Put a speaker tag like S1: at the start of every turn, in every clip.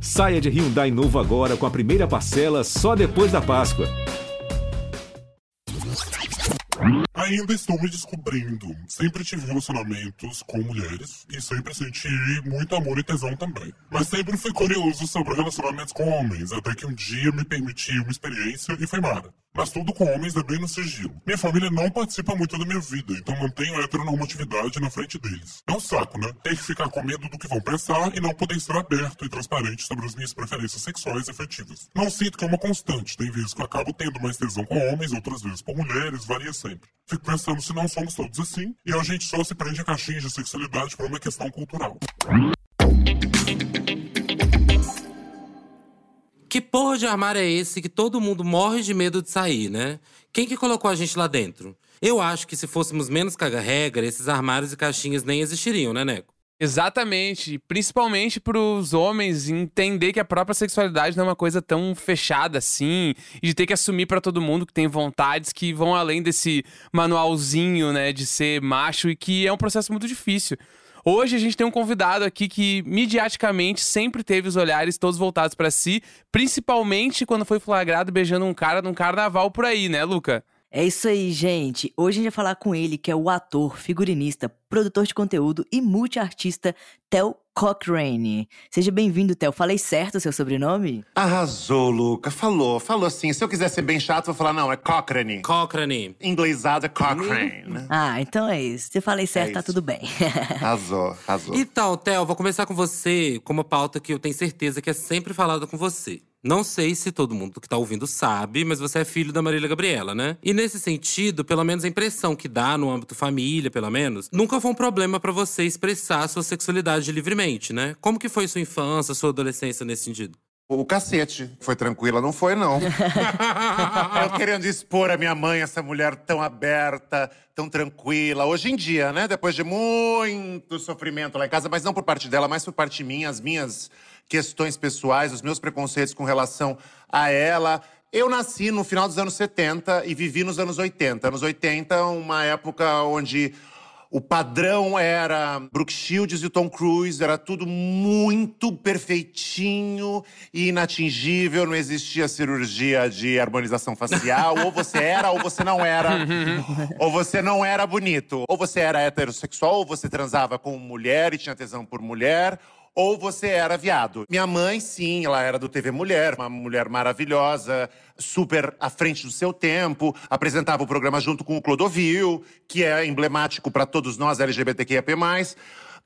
S1: Saia de Hyundai novo agora com a primeira parcela só depois da Páscoa.
S2: Ainda estou me descobrindo. Sempre tive relacionamentos com mulheres e sempre senti muito amor e tesão também. Mas sempre fui curioso sobre relacionamentos com homens, até que um dia me permiti uma experiência e foi mara. Mas tudo com homens é bem no sigilo. Minha família não participa muito da minha vida, então mantenho a heteronormatividade na frente deles. É um saco, né? Ter que ficar com medo do que vão pensar e não poder ser aberto e transparente sobre as minhas preferências sexuais e afetivas. Não sinto que é uma constante, tem vezes que eu acabo tendo mais tesão com homens, outras vezes por mulheres, varia sempre. Fico pensando se não somos todos assim, e a gente só se prende a caixinhas de sexualidade por uma questão cultural.
S3: Que porra de armário é esse que todo mundo morre de medo de sair, né? Quem que colocou a gente lá dentro? Eu acho que se fôssemos menos caga-regra, esses armários e caixinhas nem existiriam, né, Neco?
S4: Exatamente, principalmente para os homens entender que a própria sexualidade não é uma coisa tão fechada assim, e de ter que assumir para todo mundo que tem vontades que vão além desse manualzinho, né, de ser macho e que é um processo muito difícil. Hoje a gente tem um convidado aqui que midiaticamente sempre teve os olhares todos voltados para si, principalmente quando foi flagrado beijando um cara num carnaval por aí, né, Luca?
S5: É isso aí, gente. Hoje a gente vai falar com ele, que é o ator, figurinista, produtor de conteúdo e multiartista Tel Cochrane. Seja bem-vindo, Theo. Falei certo o seu sobrenome?
S6: Arrasou, Luca. Falou, falou assim. Se eu quiser ser bem chato, vou falar, não, é Cochrane.
S3: Cochrane.
S6: Inglesado é Cochrane.
S5: Ah, então é isso. Se eu falei certo,
S6: É
S5: tá tudo bem.
S6: Arrasou, arrasou.
S3: Então, Theo, vou começar com você com uma pauta que eu tenho certeza que é sempre falada com você. Não sei se todo mundo que tá ouvindo sabe, mas você é filho da Marília Gabriela, né? E nesse sentido, pelo menos a impressão que dá no âmbito família, pelo menos, nunca foi um problema pra você expressar a sua sexualidade livremente, né? Como que foi sua infância, sua adolescência nesse sentido?
S6: O cacete. Foi tranquila? Não foi, não. eu querendo expor a minha mãe, essa mulher tão aberta, tão tranquila. Hoje em dia, né? Depois de muito sofrimento lá em casa, mas não por parte dela, mas por parte minha, as minhas questões pessoais, os meus preconceitos com relação a ela. Eu nasci no final dos anos 70 e vivi nos anos 80. Anos 80, uma época onde o padrão era Brooke Shields e Tom Cruise, era tudo muito perfeitinho e inatingível, não existia cirurgia de harmonização facial, ou você era ou você não era, ou você não era bonito, ou você era heterossexual, ou você transava com mulher e tinha tesão por mulher, ou você era viado. Minha mãe, sim, ela era do TV Mulher, uma mulher maravilhosa, super à frente do seu tempo, apresentava o programa junto com o Clodovil, que é emblemático para todos nós LGBTQIAP+.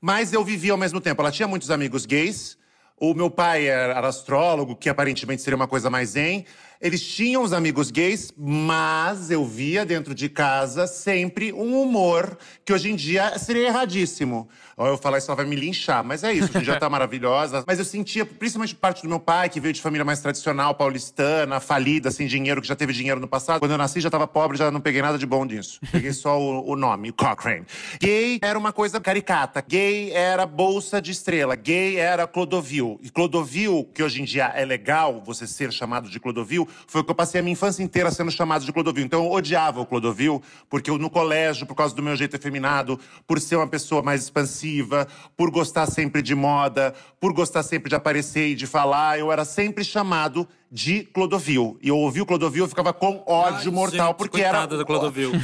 S6: Mas eu vivia ao mesmo tempo. Ela tinha muitos amigos gays. O meu pai era astrólogo, que aparentemente seria uma coisa mais zen. Eles tinham os amigos gays, mas eu via dentro de casa sempre um humor que hoje em dia seria erradíssimo. Eu falar isso, ela vai me linchar, mas é isso, hoje em dia tá maravilhosa. Mas eu sentia, principalmente parte do meu pai, que veio de família mais tradicional, paulistana, falida, sem dinheiro, que já teve dinheiro no passado. Quando eu nasci, já tava pobre, já não peguei nada de bom disso. Peguei só o, o nome, Cochrane. Gay era uma coisa caricata. Gay era bolsa de estrela. Gay era Clodovil. E Clodovil, que hoje em dia é legal você ser chamado de Clodovil, foi o que eu passei a minha infância inteira sendo chamado de Clodovil. Então eu odiava o Clodovil, porque eu no colégio, por causa do meu jeito efeminado, por ser uma pessoa mais expansiva, por gostar sempre de moda, por gostar sempre de aparecer e de falar, eu era sempre chamado de Clodovil. E eu ouvi o Clodovil, eu ficava com ódio
S3: Ai,
S6: mortal,
S3: gente,
S6: porque era.
S3: da Clodovil.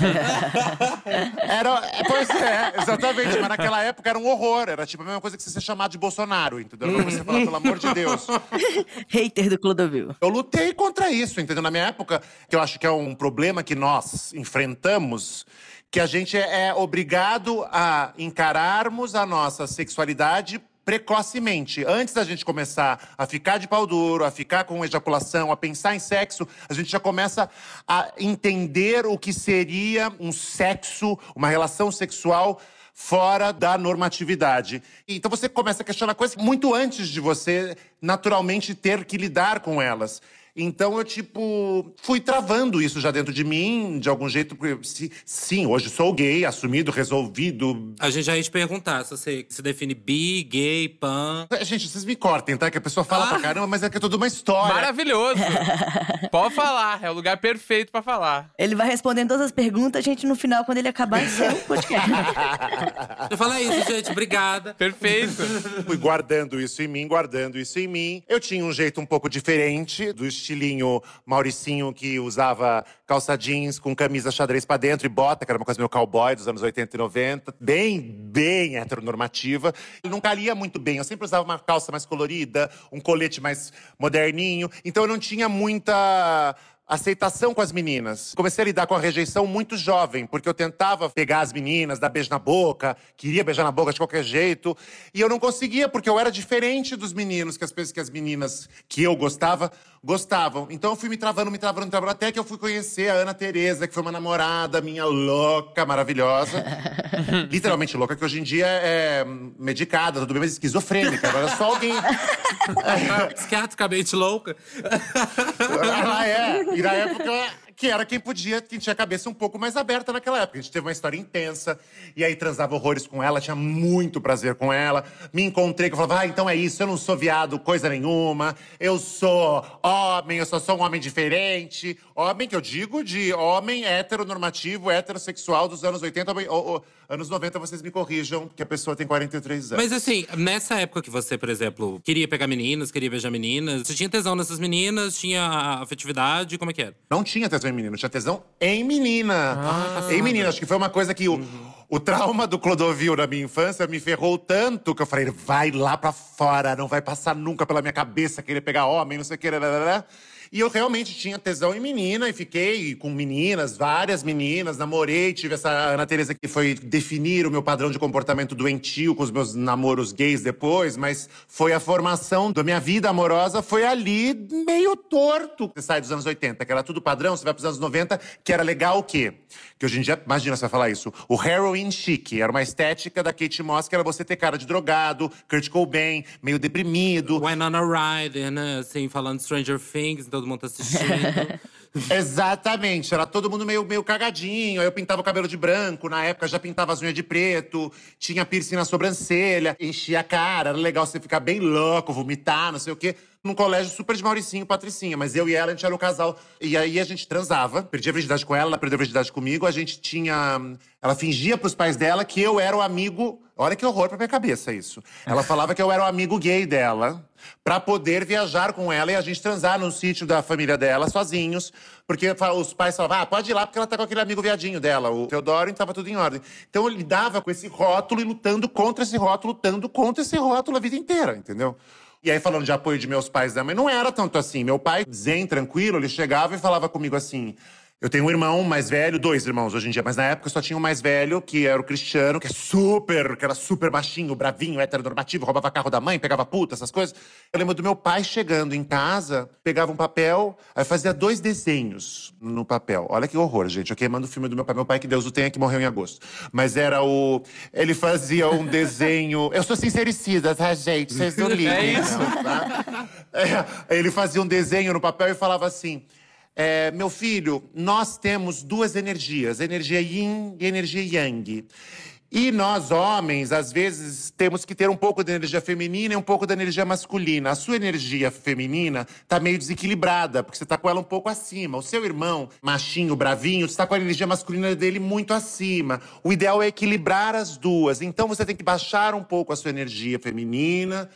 S6: Era, é, pois é, exatamente. Mas naquela época era um horror. Era tipo a mesma coisa que você ser chamado de Bolsonaro, entendeu? Pra você falar, pelo amor de Deus.
S5: Hater do Clodovil.
S6: Eu lutei contra isso, entendeu? Na minha época, que eu acho que é um problema que nós enfrentamos, que a gente é obrigado a encararmos a nossa sexualidade precocemente. Antes da gente começar a ficar de pau duro, a ficar com ejaculação, a pensar em sexo, a gente já começa a entender o que seria um sexo, uma relação sexual fora da normatividade. Então você começa a questionar coisas muito antes de você naturalmente ter que lidar com elas. Então eu, tipo, fui travando isso já dentro de mim, de algum jeito. porque, se- Sim, hoje sou gay, assumido, resolvido.
S3: A gente já ia te perguntar se você se define bi, gay, pan.
S6: É, Gente, vocês me cortem, tá? Que a pessoa fala
S3: Ah.
S6: pra caramba, mas é que é toda uma história.
S4: Maravilhoso. Pode falar, é o lugar perfeito pra falar.
S5: Ele vai respondendo todas as perguntas, a gente, no final, quando ele acabar, encerra o podcast.
S3: Eu falo, é isso, gente, obrigada.
S4: Perfeito.
S6: Fui guardando isso em mim, guardando isso em mim. Eu tinha um jeito um pouco diferente do estilinho Mauricinho que usava calça jeans com camisa xadrez pra dentro e bota, que era uma coisa meio cowboy dos anos 80 e 90. Bem, bem heteronormativa. Eu nunca lia muito bem. Eu sempre usava uma calça mais colorida, um colete mais moderninho. Então eu não tinha muita aceitação com as meninas. Comecei a lidar com a rejeição muito jovem, porque eu tentava pegar as meninas, dar beijo na boca, queria beijar na boca de qualquer jeito, e eu não conseguia, porque eu era diferente dos meninos, que as que as meninas que eu gostava gostavam. Então eu fui me travando, me travando, me travando, até que eu fui conhecer a Ana Tereza, que foi uma namorada minha louca, maravilhosa. Literalmente louca, que hoje em dia é medicada, tudo bem, mas esquizofrênica. Agora só alguém
S3: Psiquiatricamente louca.
S6: Ela é. E na época, que era quem podia, quem tinha a cabeça um pouco mais aberta naquela época. A gente teve uma história intensa. E aí transava horrores com ela, tinha muito prazer com ela. Me encontrei, que eu falava, ah, então é isso, eu não sou viado coisa nenhuma. Eu sou homem, eu só sou um homem diferente. Homem que eu digo de homem heteronormativo, heterossexual dos anos 80. Ou, ou, anos 90, vocês me corrijam, que a pessoa tem 43 anos.
S3: Mas assim, nessa época que você, por exemplo, queria pegar meninas, queria beijar meninas, você tinha tesão nessas meninas, tinha afetividade, como é que era?
S6: Não tinha tesão em menino, tinha tesão em menina.
S3: Ah,
S6: em menina, acho que foi uma coisa que o, o trauma do Clodovil na minha infância me ferrou tanto que eu falei, vai lá pra fora, não vai passar nunca pela minha cabeça querer pegar homem, não sei o que, lá. E eu realmente tinha tesão em menina e fiquei com meninas, várias meninas, namorei, tive essa Ana Teresa que foi definir o meu padrão de comportamento doentio com os meus namoros gays depois, mas foi a formação da minha vida amorosa, foi ali meio torto. Você sai dos anos 80, que era tudo padrão, você vai pros anos 90, que era legal o quê? Que hoje em dia, imagina você vai falar isso, o heroin chic, era uma estética da Kate Moss, que era você ter cara de drogado, Kurt Cobain, meio deprimido.
S3: Winona Ryder, né? Assim, falando Stranger Things, todo mundo assistindo.
S6: Exatamente, era todo mundo meio, meio cagadinho. Eu pintava o cabelo de branco, na época já pintava as unhas de preto, tinha piercing na sobrancelha, enchia a cara, era legal você ficar bem louco, vomitar, não sei o quê. Num colégio super de Mauricinho, Patricinha. Mas eu e ela, a gente era um casal. E aí a gente transava, perdia a virgindade com ela, ela perdeu a virgindade comigo. A gente tinha. Ela fingia pros pais dela que eu era o amigo. Olha que horror pra minha cabeça isso. Ela falava que eu era o amigo gay dela, pra poder viajar com ela e a gente transar no sítio da família dela, sozinhos. Porque os pais falavam, ah, pode ir lá, porque ela tá com aquele amigo viadinho dela, o Teodoro, e tava tudo em ordem. Então eu lidava com esse rótulo e lutando contra esse rótulo, lutando contra esse rótulo a vida inteira, entendeu? E aí, falando de apoio de meus pais, né? Mas não era tanto assim. Meu pai, zen, tranquilo, ele chegava e falava comigo assim. Eu tenho um irmão mais velho, dois irmãos hoje em dia, mas na época eu só tinha um mais velho, que era o Cristiano, que é super, que era super baixinho, bravinho, heteronormativo, roubava carro da mãe, pegava puta, essas coisas. Eu lembro do meu pai chegando em casa, pegava um papel, aí fazia dois desenhos no papel. Olha que horror, gente. Eu queimando o filme do meu pai. Meu pai, que Deus o tenha, que morreu em agosto. Mas era o. Ele fazia um desenho. Eu sou sincericida, tá, gente? Vocês não ligam.
S4: É isso.
S6: tá? É, ele fazia um desenho no papel e falava assim. É, meu filho, nós temos duas energias, energia yin e energia yang. E nós, homens, às vezes temos que ter um pouco da energia feminina e um pouco da energia masculina. A sua energia feminina tá meio desequilibrada, porque você tá com ela um pouco acima. O seu irmão, machinho, bravinho, está com a energia masculina dele muito acima. O ideal é equilibrar as duas. Então você tem que baixar um pouco a sua energia feminina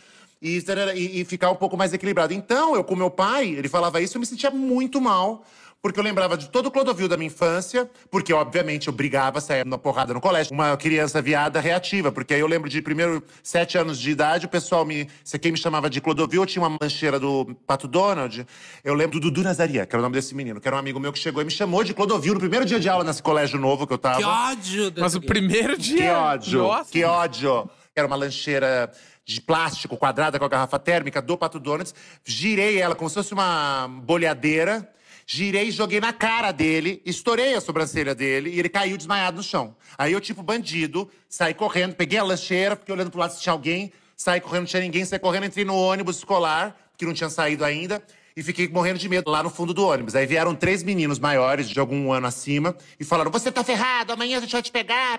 S6: e, e, e ficar um pouco mais equilibrado. Então, eu com meu pai, ele falava isso, eu me sentia muito mal. Porque eu lembrava de todo o Clodovil da minha infância, porque, obviamente, eu brigava, saía na porrada no colégio. Uma criança viada reativa, porque aí eu lembro de primeiro sete anos de idade, o pessoal me. Se quem me chamava de Clodovil, eu tinha uma lancheira do Pato Donald. Eu lembro do Dudu Nazaria, que era o nome desse menino, que era um amigo meu que chegou e me chamou de Clodovil no primeiro dia de aula nesse colégio novo que eu tava.
S3: que ódio!
S4: Mas o primeiro dia.
S6: Que ódio,
S4: Nossa.
S6: que ódio. Era uma lancheira de plástico quadrada com a garrafa térmica do Pato Donuts. Girei ela como se fosse uma bolhadeira. Girei joguei na cara dele, estourei a sobrancelha dele e ele caiu desmaiado no chão. Aí eu, tipo bandido, saí correndo, peguei a lancheira, fiquei olhando pro lado se tinha alguém, saí correndo, não tinha ninguém, saí correndo, entrei no ônibus escolar, que não tinha saído ainda. E fiquei morrendo de medo lá no fundo do ônibus. Aí vieram três meninos maiores, de algum ano acima, e falaram: Você tá ferrado, amanhã a gente vai te pegar.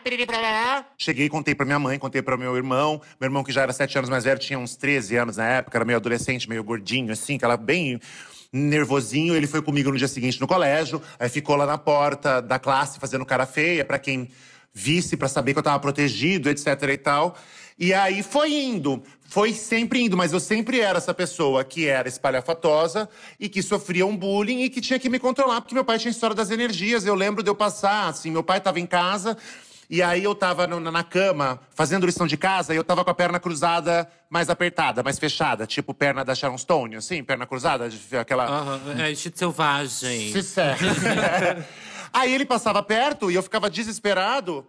S6: Cheguei contei pra minha mãe, contei pra meu irmão. Meu irmão, que já era sete anos mais velho, tinha uns 13 anos na época, era meio adolescente, meio gordinho, assim, aquela bem nervosinho. Ele foi comigo no dia seguinte no colégio, aí ficou lá na porta da classe fazendo cara feia pra quem visse, pra saber que eu tava protegido, etc e tal. E aí foi indo, foi sempre indo, mas eu sempre era essa pessoa que era espalhafatosa e que sofria um bullying e que tinha que me controlar, porque meu pai tinha história das energias. Eu lembro de eu passar, assim, meu pai tava em casa. E aí eu tava na cama, fazendo lição de casa, e eu tava com a perna cruzada mais apertada, mais fechada, tipo perna da Sharon Stone, assim, perna cruzada, aquela.
S3: Aham, É instinto selvagem.
S6: Se serve. Aí ele passava perto e eu ficava desesperado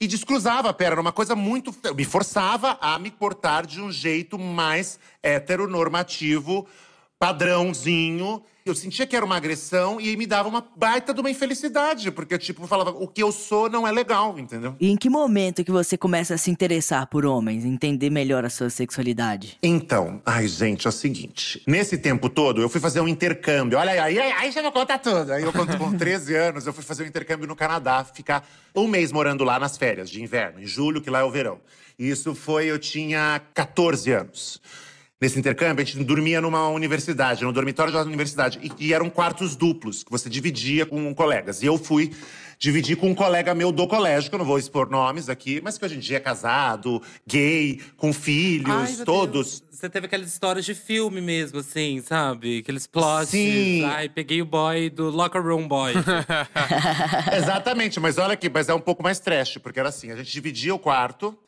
S6: e descruzava a perna. Uma coisa muito. Me forçava a me portar de um jeito mais heteronormativo, padrãozinho. Eu sentia que era uma agressão e me dava uma baita de uma infelicidade, porque eu, tipo, falava, o que eu sou não é legal, entendeu?
S5: E em que momento que você começa a se interessar por homens, entender melhor a sua sexualidade?
S6: Então, ai, gente, é o seguinte. Nesse tempo todo, eu fui fazer um intercâmbio. Olha aí, aí, aí já vou contar tudo. Aí eu, quando com 13 anos, eu fui fazer um intercâmbio no Canadá, ficar um mês morando lá nas férias de inverno, em julho, que lá é o verão. E Isso foi, eu tinha 14 anos. Nesse intercâmbio, a gente dormia numa universidade, no dormitório de uma universidade. E, e eram quartos duplos, que você dividia com colegas. E eu fui dividir com um colega meu do colégio, que eu não vou expor nomes aqui, mas que hoje em dia é casado, gay, com filhos,
S3: Ai,
S6: todos.
S3: Deus. Você teve aquelas histórias de filme mesmo, assim, sabe? Aqueles plots.
S6: Sim.
S3: Ai, peguei o boy do Locker Room Boy.
S6: Exatamente, mas olha aqui, mas é um pouco mais trash, porque era assim, a gente dividia o quarto.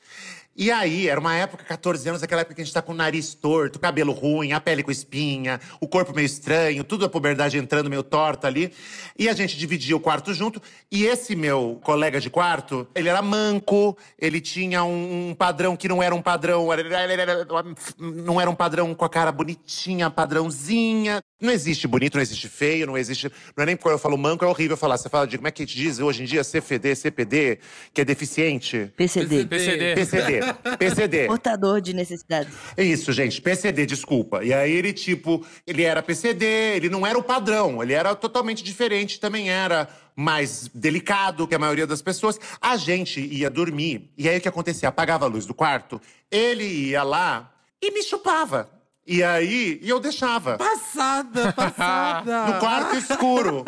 S6: E aí, era uma época, 14 anos, aquela época que a gente tá com o nariz torto, cabelo ruim, a pele com espinha, o corpo meio estranho, tudo a puberdade entrando meio torta ali. E a gente dividia o quarto junto. E esse meu colega de quarto, ele era manco, ele tinha um, um padrão que não era um padrão. Não era um padrão com a cara bonitinha, padrãozinha. Não existe bonito, não existe feio, não existe. Não é nem porque eu falo manco, é horrível falar. Você fala de como é que te diz hoje em dia CFD, CPD, que é deficiente.
S5: PCD.
S4: PCD.
S6: PCD. PCD.
S5: Portador de necessidades.
S6: É isso, gente. PCD, desculpa. E aí ele, tipo, ele era PCD, ele não era o padrão, ele era totalmente diferente, também era mais delicado que a maioria das pessoas. A gente ia dormir, e aí o que acontecia? Apagava a luz do quarto, ele ia lá e me chupava. E aí, e eu deixava.
S3: passada, passada.
S6: No quarto escuro.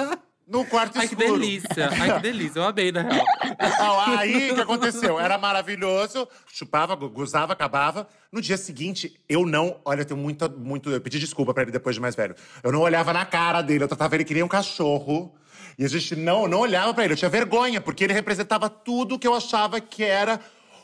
S6: No quarto
S3: Ai, que
S6: escuro.
S3: delícia. Ai, que delícia. Eu amei, na real.
S6: Não, aí o que aconteceu? Era maravilhoso, chupava, go- gozava, acabava. No dia seguinte, eu não. Olha, eu tenho muita, muito. Eu pedi desculpa pra ele depois de mais velho. Eu não olhava na cara dele, eu tratava ele que nem um cachorro. E a gente não, não olhava pra ele. Eu tinha vergonha, porque ele representava tudo que eu achava que era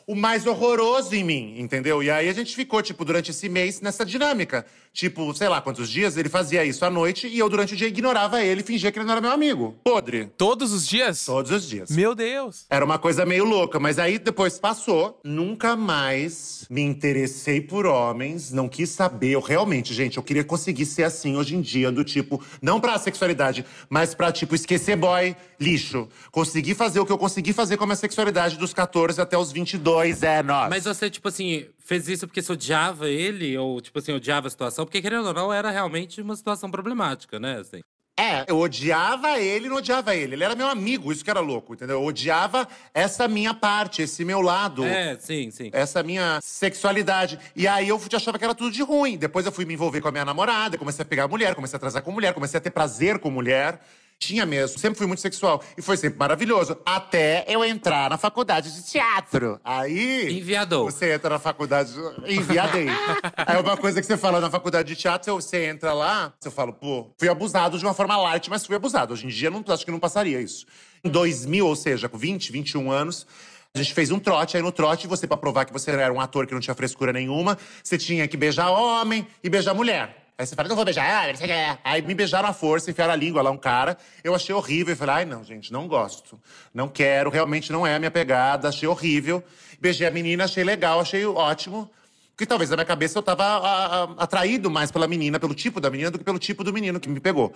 S6: o mais horroroso em mim, entendeu? E aí a gente ficou, tipo, durante esse mês nessa dinâmica. Tipo, sei lá quantos dias ele fazia isso à noite e eu, durante o dia, ignorava ele e fingia que ele não era meu amigo. Podre.
S4: Todos os dias?
S6: Todos os dias.
S4: Meu Deus.
S6: Era uma coisa meio louca, mas aí depois passou. Nunca mais me interessei por homens, não quis saber. Eu realmente, gente, eu queria conseguir ser assim hoje em dia, do tipo, não pra sexualidade, mas pra, tipo, esquecer boy, lixo. Conseguir fazer o que eu consegui fazer com a minha sexualidade dos 14 até os 22 anos.
S3: Mas você, tipo assim, fez isso porque você odiava ele? Ou, tipo assim, odiava a situação? Porque, querendo ou não, era realmente uma situação problemática, né? Assim.
S6: É, eu odiava ele e não odiava ele. Ele era meu amigo, isso que era louco, entendeu? Eu odiava essa minha parte, esse meu lado.
S3: É, sim, sim.
S6: essa minha sexualidade. E aí eu achava que era tudo de ruim. Depois eu fui me envolver com a minha namorada, comecei a pegar mulher, comecei a transar com mulher, comecei a ter prazer com mulher. Tinha mesmo, sempre fui muito sexual. E foi sempre maravilhoso. Até eu entrar na faculdade de teatro. Aí.
S3: Enviadou.
S6: Você entra na faculdade. Enviadei. Aí uma coisa que você fala na faculdade de teatro, você entra lá, você fala, pô, fui abusado de uma forma light, mas fui abusado. Hoje em dia, não, acho que não passaria isso. Em 2000, ou seja, com 20, 21 anos. A gente fez um trote, aí no trote, você, pra provar que você era um ator que não tinha frescura nenhuma, você tinha que beijar homem e beijar mulher. Aí você fala, não vou beijar, que. Aí me beijaram à força, enfiaram a língua lá, um cara. Eu achei horrível. Eu falei, ai, não, gente, não gosto. Não quero, realmente não é a minha pegada, achei horrível. Beijei a menina, achei legal, achei ótimo. Porque talvez na minha cabeça eu tava a- a- atraído mais pela menina, pelo tipo da menina, do que pelo tipo do menino que me pegou.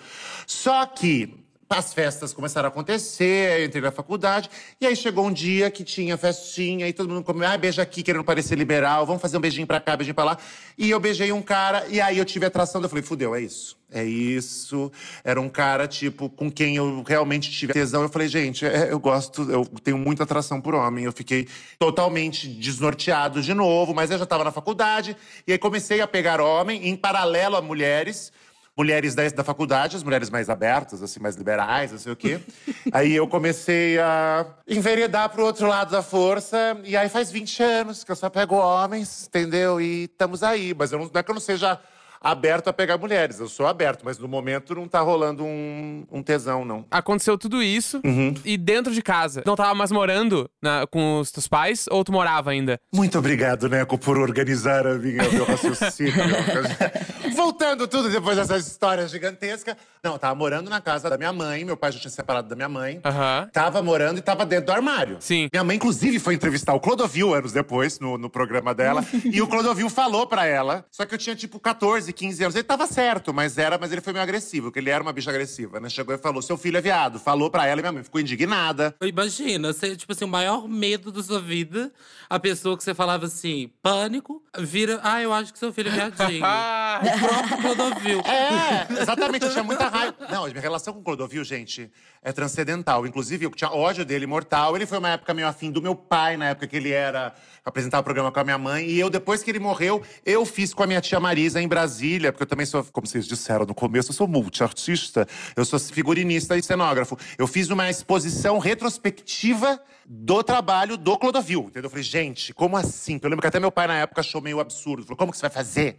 S6: Só que as festas começaram a acontecer, eu entrei na faculdade, e aí chegou um dia que tinha festinha, e todo mundo comeu, ah, beija aqui, querendo parecer liberal, vamos fazer um beijinho pra cá, beijinho pra lá. E eu beijei um cara, e aí eu tive atração, eu falei, fudeu, é isso. É isso. Era um cara, tipo, com quem eu realmente tive tesão. Eu falei, gente, é, eu gosto, eu tenho muita atração por homem. Eu fiquei totalmente desnorteado de novo, mas eu já estava na faculdade. E aí comecei a pegar homem em paralelo a mulheres mulheres da, da faculdade, as mulheres mais abertas, assim, mais liberais, não sei o quê. aí eu comecei a enveredar pro outro lado da força. E aí faz 20 anos que eu só pego homens, entendeu? E estamos aí. Mas eu não, não é que eu não seja aberto a pegar mulheres. Eu sou aberto, mas no momento não tá rolando um, um tesão, não.
S4: Aconteceu tudo isso
S6: Uhum.
S4: e dentro de casa. Não tava mais morando na- com os teus pais ou tu morava ainda?
S6: Muito obrigado, Neco, por organizar a minha, o meu raciocínio. Voltando tudo depois dessa história gigantesca. Não, eu tava morando na casa da minha mãe. Meu pai já tinha separado da minha mãe.
S4: Aham.
S6: Tava morando e tava dentro do armário.
S4: Sim.
S6: Minha mãe, inclusive, foi entrevistar o Clodovil anos depois, no, no programa dela. e o Clodovil falou pra ela. Só que eu tinha, tipo, 14, 15 anos. Ele tava certo, mas era, mas ele foi meio agressivo, porque ele era uma bicha agressiva, né? Chegou e falou: seu filho é viado. Falou pra ela e minha mãe ficou indignada.
S3: Imagina, você, tipo assim, o maior medo da sua vida, a pessoa que você falava assim, pânico, vira, ah, eu acho que seu filho é viadinho.
S4: Ah,
S3: o próprio Clodovil.
S6: É, exatamente, eu tinha muita raiva. Não, minha relação com o Clodovil, gente, é transcendental. Inclusive, eu tinha ódio dele mortal. Ele foi uma época meio afim do meu pai, na época que ele era apresentava o programa com a minha mãe. E eu, depois que ele morreu, eu fiz com a minha tia Marisa em Brasília, porque eu também sou, como vocês disseram no começo, eu sou multiartista, eu sou figurinista e cenógrafo. Eu fiz uma exposição retrospectiva do trabalho do Clodovil, entendeu? Eu falei, gente, como assim? Eu lembro que até meu pai na época achou meio absurdo. Falou, como que você vai fazer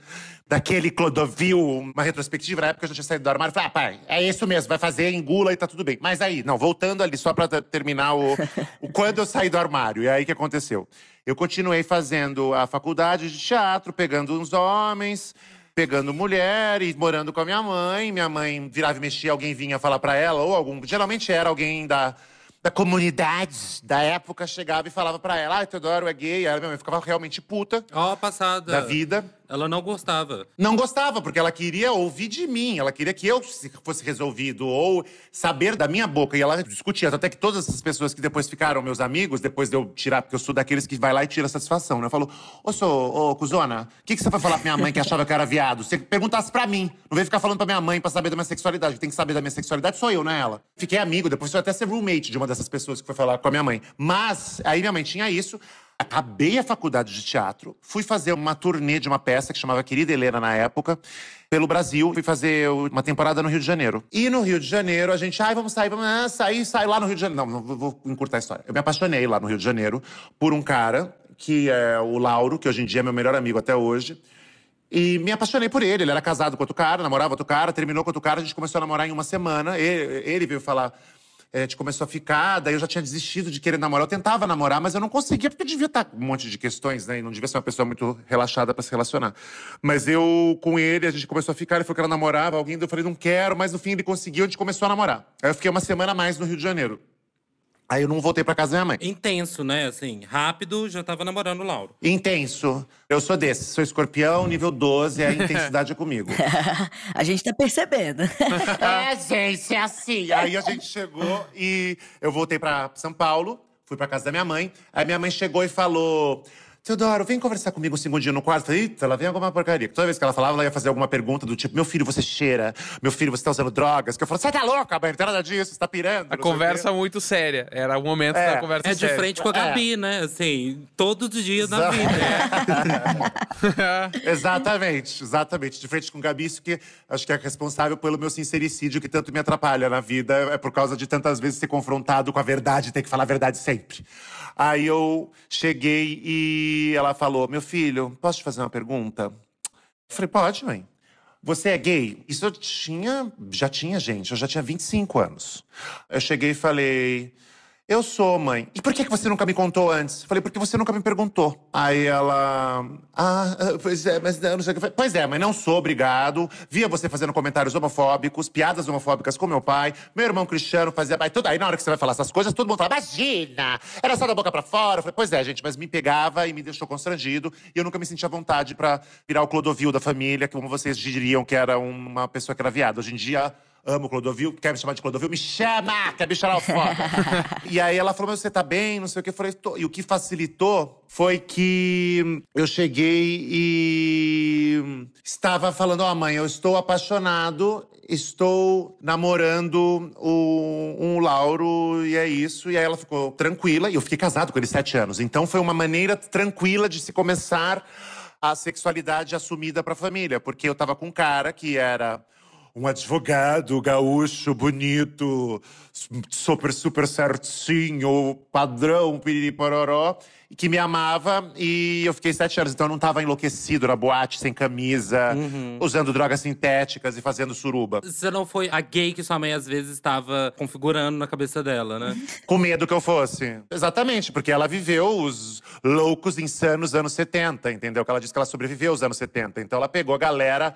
S6: daquele Clodovil uma retrospectiva? Na época eu já tinha saído do armário. Falei, ah, pai, é isso mesmo, vai fazer, engula e tá tudo bem. Mas aí, não, voltando ali, só pra ter- terminar o, o quando eu saí do armário. E aí, o que aconteceu? Eu continuei fazendo a faculdade de teatro, pegando uns homens, pegando mulher e morando com a minha mãe. Minha mãe virava e mexia, alguém vinha falar pra ela, ou algum. Geralmente era alguém da, da comunidade da época, chegava e falava pra ela: Ah, Teodoro é gay. Aí minha mãe ficava realmente puta
S3: Ó, passada.
S6: da vida.
S3: Ela não gostava.
S6: Não gostava, porque ela queria ouvir de mim, ela queria que eu se- fosse resolvido, ou saber da minha boca. E ela discutia, até que todas essas pessoas que depois ficaram meus amigos, depois de eu tirar, porque eu sou daqueles que vai lá e tira satisfação, né? Falou, ô, sou, ô, cuzona, o que, que você foi falar pra minha mãe que achava que eu era viado? Você perguntasse pra mim, não veio ficar falando pra minha mãe pra saber da minha sexualidade. Tem que saber da minha sexualidade sou eu, não é ela. Fiquei amigo, depois fui até ser roommate de uma dessas pessoas que foi falar com a minha mãe. Mas, aí minha mãe tinha isso, Acabei a faculdade de teatro, fui fazer uma turnê de uma peça que chamava Querida Helena na época, pelo Brasil. Fui fazer uma temporada no Rio de Janeiro. E no Rio de Janeiro, a gente, ai, vamos sair, vamos ah, sair, sair lá no Rio de Janeiro. Não, não vou, encurtar a história. Eu me apaixonei lá no Rio de Janeiro por um cara, que é o Lauro, que hoje em dia é meu melhor amigo até hoje. E me apaixonei por ele. Ele era casado com outro cara, namorava outro cara, terminou com outro cara, a gente começou a namorar em uma semana. Ele, ele veio falar. É, a gente começou a ficar, daí eu já tinha desistido de querer namorar. Eu tentava namorar, mas eu não conseguia, porque devia estar com um monte de questões, né? E não devia ser uma pessoa muito relaxada pra se relacionar. Mas eu, com ele, a gente começou a ficar, ele falou que ela namorava alguém, eu falei, não quero, mas no fim ele conseguiu, a gente começou a namorar. Aí eu fiquei uma semana a mais no Rio de Janeiro. Aí eu não voltei pra casa da minha mãe.
S3: Intenso, né? Assim, rápido, já tava namorando o Lauro.
S6: Intenso. Eu sou desse, sou escorpião, nível 12, a intensidade é comigo.
S5: a gente tá percebendo.
S6: É, gente, é assim. Aí a gente chegou e eu voltei pra São Paulo, fui pra casa da minha mãe. Aí minha mãe chegou e falou. Teodoro, vem conversar comigo um segundinho no quarto. Eita, ela vem alguma porcaria. Toda vez que ela falava, ela ia fazer alguma pergunta do tipo: Meu filho, você cheira? Meu filho, você tá usando drogas? Que eu falo, você tá louca, mãe? Não tem nada disso, você tá pirando.
S4: A conversa
S6: quê."
S4: muito séria. Era o momento
S6: É.
S4: da conversa
S3: É de
S4: séria.
S3: frente com a Gabi, né? Assim, todos os dias na vida.
S6: Exatamente, exatamente. De frente com o Gabi, isso que acho que é responsável pelo meu sincericídio que tanto me atrapalha na vida. É por causa de tantas vezes ser confrontado com a verdade e ter que falar a verdade sempre. Aí eu cheguei e ela falou: Meu filho, posso te fazer uma pergunta? Eu falei: Pode, mãe. Você é gay? Isso eu tinha. Já tinha, gente. Eu já tinha 25 anos. Eu cheguei e falei. Eu sou, mãe. E por que que você nunca me contou antes? Falei, porque você nunca me perguntou. Aí ela. Ah, ah, pois é, mas não, sei o que. Pois é, mas não sou obrigado. Via você fazendo comentários homofóbicos, piadas homofóbicas com meu pai. Meu irmão Cristiano fazia. Aí, tudo, aí na hora que você vai falar essas coisas, todo mundo fala, imagina! Era só da boca pra fora. Eu falei, pois é, gente, mas me pegava e me deixou constrangido. E eu nunca me sentia à vontade pra virar o Clodovil da família, como vocês diriam que era uma pessoa que era viada. Hoje em dia. Amo Clodovil, quer me chamar de Clodovil? Me chama, quer me chamar foda. e aí ela falou, mas você tá bem, não sei o que. Eu falei, tô. E o que facilitou foi que eu cheguei e estava falando, ó oh, mãe, eu estou apaixonado, estou namorando o, um Lauro e é isso. E aí ela ficou tranquila e eu fiquei casado com ele sete anos. Então foi uma maneira tranquila de se começar a sexualidade assumida para a família, porque eu tava com um cara que era um advogado gaúcho, bonito, super, super certinho, padrão, piriripororó, que me amava e eu fiquei sete anos. Então eu não estava enlouquecido na boate, sem camisa, uhum. usando drogas sintéticas e fazendo suruba.
S3: Você não foi a gay que sua mãe às vezes estava configurando na cabeça dela, né?
S6: Com medo que eu fosse. Exatamente, porque ela viveu os loucos, insanos anos 70, entendeu? Que ela disse que ela sobreviveu os anos 70. Então ela pegou a galera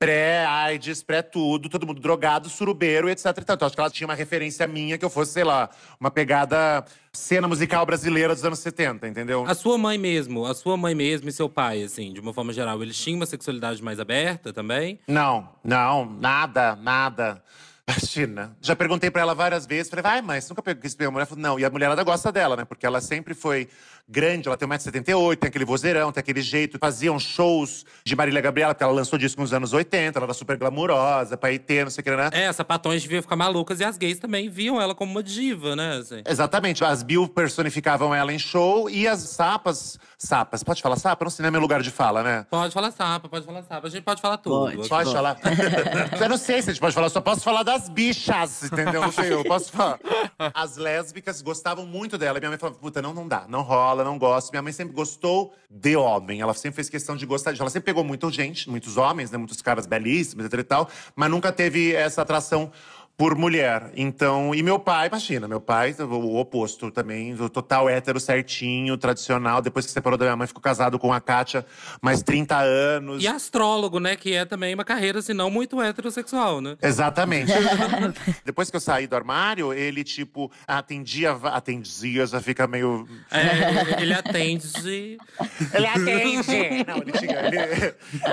S6: pré-AIDS, pré-tudo, todo mundo drogado, surubeiro etc. Então, acho que ela tinha uma referência minha que eu fosse, sei lá, uma pegada cena musical brasileira dos anos 70, entendeu?
S3: A sua mãe mesmo, a sua mãe mesmo e seu pai, assim, de uma forma geral, eles tinham uma sexualidade mais aberta também?
S6: Não, não, nada, nada. Imagina. Já perguntei pra ela várias vezes. Falei, vai, mas nunca quis pegar a mulher. Falei, não. E a mulherada gosta dela, né? Porque ela sempre foi grande, ela tem 1,78m, tem aquele vozeirão, tem aquele jeito. Faziam shows de Marília Gabriela, porque ela lançou disco nos anos 80, ela era super glamurosa, paetê, não sei o que, né?
S3: É, sapatões deviam ficar malucas e as gays também viam ela como uma diva, né? Assim.
S6: Exatamente. As Bill personificavam ela em show e as sapas. Sapas, pode falar sapa? Não sei, não é meu lugar de fala, né?
S3: Pode falar sapa, pode falar sapa. A gente pode falar tudo.
S6: Pode, pode falar. eu não sei se a gente pode falar, só posso falar das bichas, entendeu? Não sei, eu posso falar. As lésbicas gostavam muito dela. E minha mãe falava, puta, não, não dá, não rola, não gosto. Minha mãe sempre gostou de homem. Ela sempre fez questão de gostar de. Ela sempre pegou muita gente, muitos homens, né? Muitos caras belíssimos, etc e tal, mas nunca teve essa atração por mulher. Então, e meu pai, imagina, meu pai, o oposto também, o total hétero certinho, tradicional. Depois que separou da minha mãe, ficou casado com a Kátia mais 30 anos.
S3: E astrólogo, né? Que é também uma carreira, assim, não muito heterossexual, né?
S6: Exatamente. Depois que eu saí do armário, ele, tipo, atendia, atendia, já fica meio.
S3: É, ele atende.
S6: ele atende! Não, ele tinha.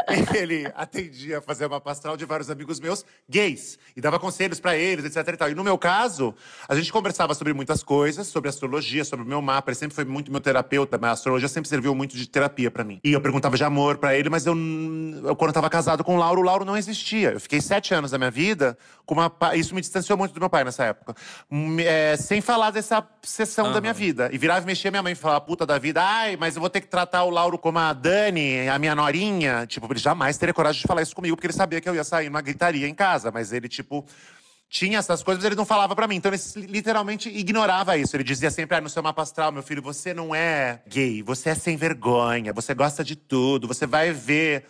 S6: Ele, ele atendia fazer uma pastral de vários amigos meus gays. E dava conselhos para eles, etc e tal. E no meu caso, a gente conversava sobre muitas coisas, sobre astrologia, sobre o meu mapa. Ele sempre foi muito meu terapeuta, mas a astrologia sempre serviu muito de terapia para mim. E eu perguntava de amor para ele, mas eu, eu quando eu tava casado com o Lauro, o Lauro não existia. Eu fiquei sete anos da minha vida com uma. Isso me distanciou muito do meu pai nessa época. É, sem falar dessa sessão uhum. da minha vida. E virava e mexia minha mãe e falava, puta da vida, ai, mas eu vou ter que tratar o Lauro como a Dani, a minha norinha. Tipo, ele jamais teria coragem de falar isso comigo, porque ele sabia que eu ia sair numa gritaria em casa. Mas ele, tipo tinha essas coisas, mas ele não falava para mim. Então ele literalmente ignorava isso. Ele dizia sempre: ah, no seu mapa astral, meu filho, você não é gay, você é sem vergonha, você gosta de tudo, você vai ver,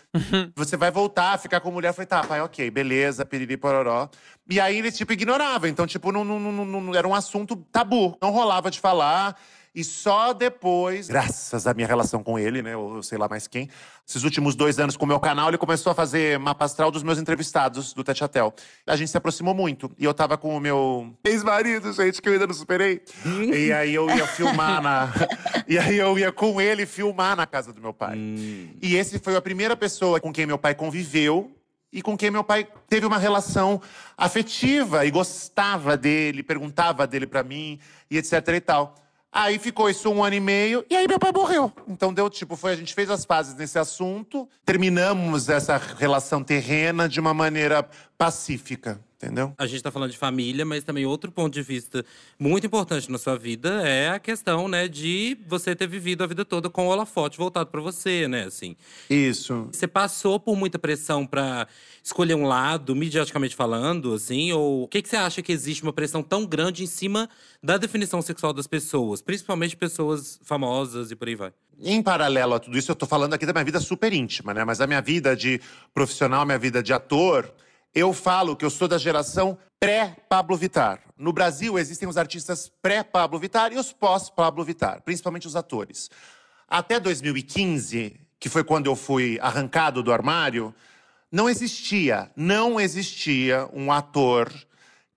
S6: você vai voltar a ficar com mulher. Eu falei, tá, pai, ok, beleza, piriri pororó. E aí ele, tipo, ignorava. Então, tipo, não, não, não, não era um assunto tabu. Não rolava de falar. E só depois, graças à minha relação com ele, né, ou sei lá mais quem, esses últimos dois anos com o meu canal, ele começou a fazer mapa astral dos meus entrevistados do Tete Atel. A gente se aproximou muito. E eu tava com o meu ex-marido, gente, que eu ainda não superei. e aí eu ia filmar na. e aí eu ia com ele filmar na casa do meu pai. Hum. E esse foi a primeira pessoa com quem meu pai conviveu e com quem meu pai teve uma relação afetiva e gostava dele, perguntava dele para mim e etc e tal. Aí ficou isso um ano e meio, e aí meu pai morreu. Então deu tipo, foi a gente fez as pazes nesse assunto, terminamos essa relação terrena de uma maneira pacífica entendeu?
S3: A gente tá falando de família, mas também outro ponto de vista muito importante na sua vida é a questão, né, de você ter vivido a vida toda com o holofote voltado para você, né, assim.
S6: Isso.
S3: Você passou por muita pressão para escolher um lado, mediaticamente falando, assim, ou o que, que você acha que existe uma pressão tão grande em cima da definição sexual das pessoas, principalmente pessoas famosas e por aí vai?
S6: Em paralelo a tudo isso, eu tô falando aqui da minha vida super íntima, né? Mas a minha vida de profissional, minha vida de ator, eu falo que eu sou da geração pré-Pablo Vittar. No Brasil existem os artistas pré-Pablo Vittar e os pós-Pablo Vittar, principalmente os atores. Até 2015, que foi quando eu fui arrancado do armário, não existia, não existia um ator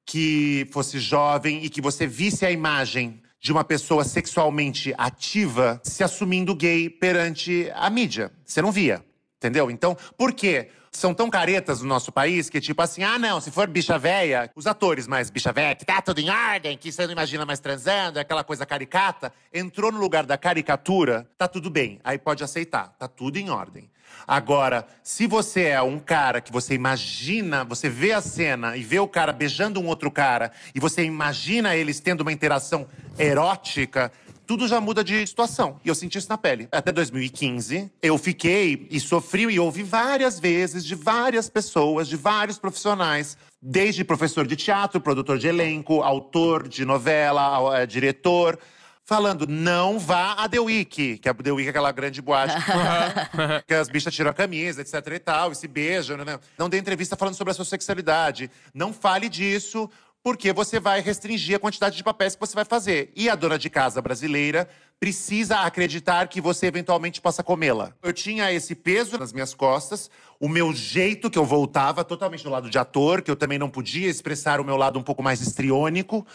S6: que fosse jovem e que você visse a imagem de uma pessoa sexualmente ativa se assumindo gay perante a mídia. Você não via, entendeu? Então, por quê? São tão caretas no nosso país que, tipo assim, ah, não, se for bicha véia, os atores mais bicha véia, que tá tudo em ordem, que você não imagina mais transando, é aquela coisa caricata, entrou no lugar da caricatura, tá tudo bem. Aí pode aceitar, tá tudo em ordem. Agora, se você é um cara que você imagina, você vê a cena e vê o cara beijando um outro cara, e você imagina eles tendo uma interação erótica, tudo já muda de situação. E eu senti isso na pele. Até 2015, eu fiquei e sofri e ouvi várias vezes de várias pessoas, de vários profissionais, desde professor de teatro, produtor de elenco, autor de novela, eh, diretor falando: não vá a The Week, que a The Week é aquela grande boate que as bichas tiram a camisa, etc e tal, e se beijam, né? Não dê entrevista falando sobre a sua sexualidade. Não fale disso, porque você vai restringir a quantidade de papéis que você vai fazer. E a dona de casa brasileira precisa acreditar que você eventualmente possa comê-la. Eu tinha esse peso nas minhas costas, o meu jeito que eu voltava totalmente do lado de ator, que eu também não podia expressar o meu lado um pouco mais histriônico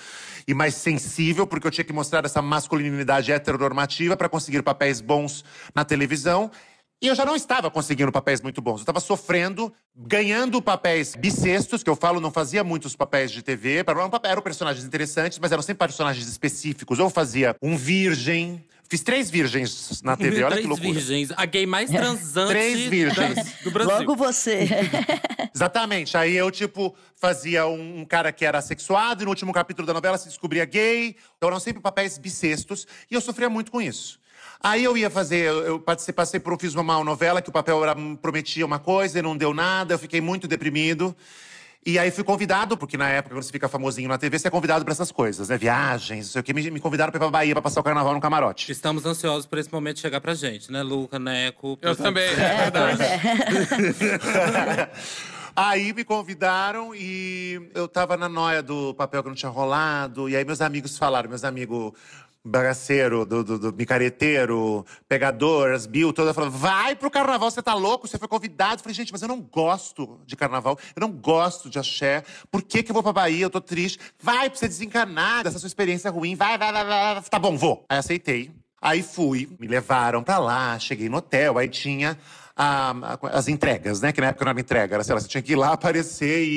S6: e mais sensível, porque eu tinha que mostrar essa masculinidade heteronormativa para conseguir papéis bons na televisão. E eu já não estava conseguindo papéis muito bons. Eu estava sofrendo, ganhando papéis bissextos, que eu falo, não fazia muitos papéis de TV. Eram personagens interessantes, mas eram sempre personagens específicos. Ou eu fazia um virgem. Fiz três virgens na TV, olha
S3: Três
S6: que loucura.
S3: virgens. A gay mais transante
S6: Três virgens.
S3: da- do Brasil.
S5: Logo você.
S6: Exatamente. Aí eu, tipo, fazia um, um cara que era sexuado, e no último capítulo da novela se descobria gay. Então eram sempre papéis bissextos. E eu sofria muito com isso. Aí eu ia fazer, eu eu passei, passei por, fiz uma novela que o papel era, prometia uma coisa e não deu nada, eu fiquei muito deprimido. E aí fui convidado, porque na época, quando você fica famosinho na TV, você é convidado pra essas coisas, né? Viagens, não sei o quê. Me, me convidaram pra ir pra Bahia pra passar o carnaval no camarote.
S3: Estamos ansiosos por esse momento chegar pra gente, né, Luca, Neco?
S4: Eu também, é
S5: É,
S4: verdade.
S5: é.
S6: Aí me convidaram e eu tava na noia do papel que não tinha rolado. E aí meus amigos falaram, meus amigos bagaceiro, do, do, do micareteiro, pegador, Bill, toda falaram: vai pro carnaval, você tá louco? Você foi convidado. Eu falei, gente, mas eu não gosto de carnaval, eu não gosto de axé. Por que, que eu vou pra Bahia? Eu tô triste. Vai pra você desencanar dessa sua experiência ruim. Vai, vai, vai, vai. Tá bom, vou. Aí aceitei. Aí fui, me levaram pra lá, cheguei no hotel, aí tinha a- a- as entregas, né? Que na época não era entrega, era, sei lá, você tinha que ir lá aparecer e,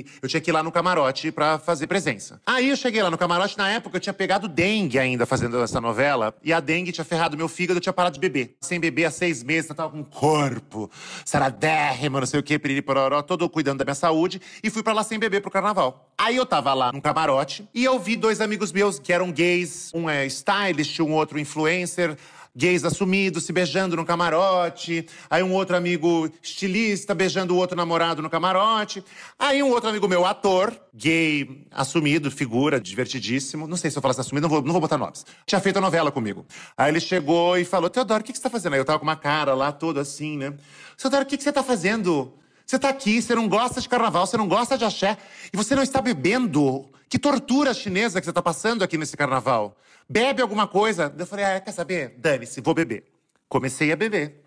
S6: e eu tinha que ir lá no camarote pra fazer presença. Aí eu cheguei lá no camarote, na época eu tinha pegado dengue ainda fazendo essa novela, e a dengue tinha ferrado meu fígado, eu tinha parado de beber. Sem beber há seis meses, eu tava com um corpo, saradérrima, não sei o que, piriri pororó, todo cuidando da minha saúde, e fui pra lá sem beber pro carnaval. Aí eu tava lá num camarote, e eu vi dois amigos meus que eram gays, um é stylist, um outro influencer, gays assumidos se beijando no camarote. Aí um outro amigo estilista beijando o outro namorado no camarote. Aí um outro amigo meu, ator, gay assumido, figura, divertidíssimo. Não sei se eu falasse assumido, não vou, não vou botar nomes. Tinha feito a novela comigo. Aí ele chegou e falou: Teodoro, o que, que você tá fazendo? Aí eu tava com uma cara lá toda assim, né? Teodoro, o que, que você tá fazendo? Você tá aqui, você não gosta de carnaval, você não gosta de axé, e você não está bebendo. Que tortura chinesa que você tá passando aqui nesse carnaval. Bebe alguma coisa. Eu falei, ah, quer saber? Dane-se, vou beber. Comecei a beber.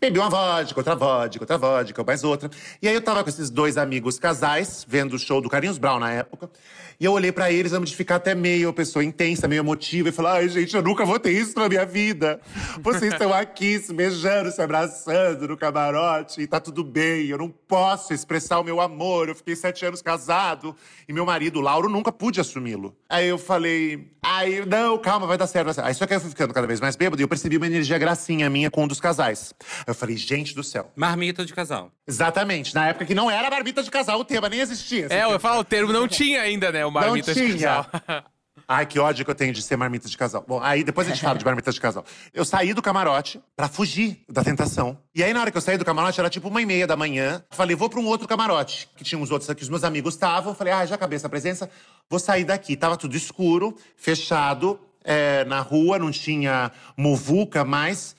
S6: Bebi uma vodka, outra vodka, outra vodka, mais outra. E aí eu tava com esses dois amigos casais, vendo o show do Carlinhos Brown na época. E eu olhei pra eles, vamos de ficar até meio pessoa intensa, meio emotiva, e falar: ai, gente, eu nunca vou ter isso na minha vida. Vocês estão aqui se beijando, se abraçando no camarote, e tá tudo bem. Eu não posso expressar o meu amor. Eu fiquei sete anos casado, e meu marido, Lauro, nunca pude assumi-lo. Aí eu falei: ai, não, calma, vai dar certo. vai dar certo. Aí só que eu fui ficando cada vez mais bêbado, e eu percebi uma energia gracinha minha com um dos casais. Aí eu falei: gente do céu.
S3: Marmita de casal.
S6: Exatamente, na época que não era barbita de casal, o tema nem existia.
S4: É, eu falar, o termo não tinha ainda, né? O marmita
S6: não
S4: de
S6: tinha.
S4: casal.
S6: Ai, que ódio que eu tenho de ser marmita de casal. Bom, aí depois a gente fala de marmita de casal. Eu saí do camarote pra fugir da tentação. E aí, na hora que eu saí do camarote, era tipo uma e meia da manhã. Falei, vou pra um outro camarote, que tinha uns outros aqui, os meus amigos estavam. Falei, ah, já acabei essa presença, vou sair daqui. Tava tudo escuro, fechado, é, na rua, não tinha muvuca mais.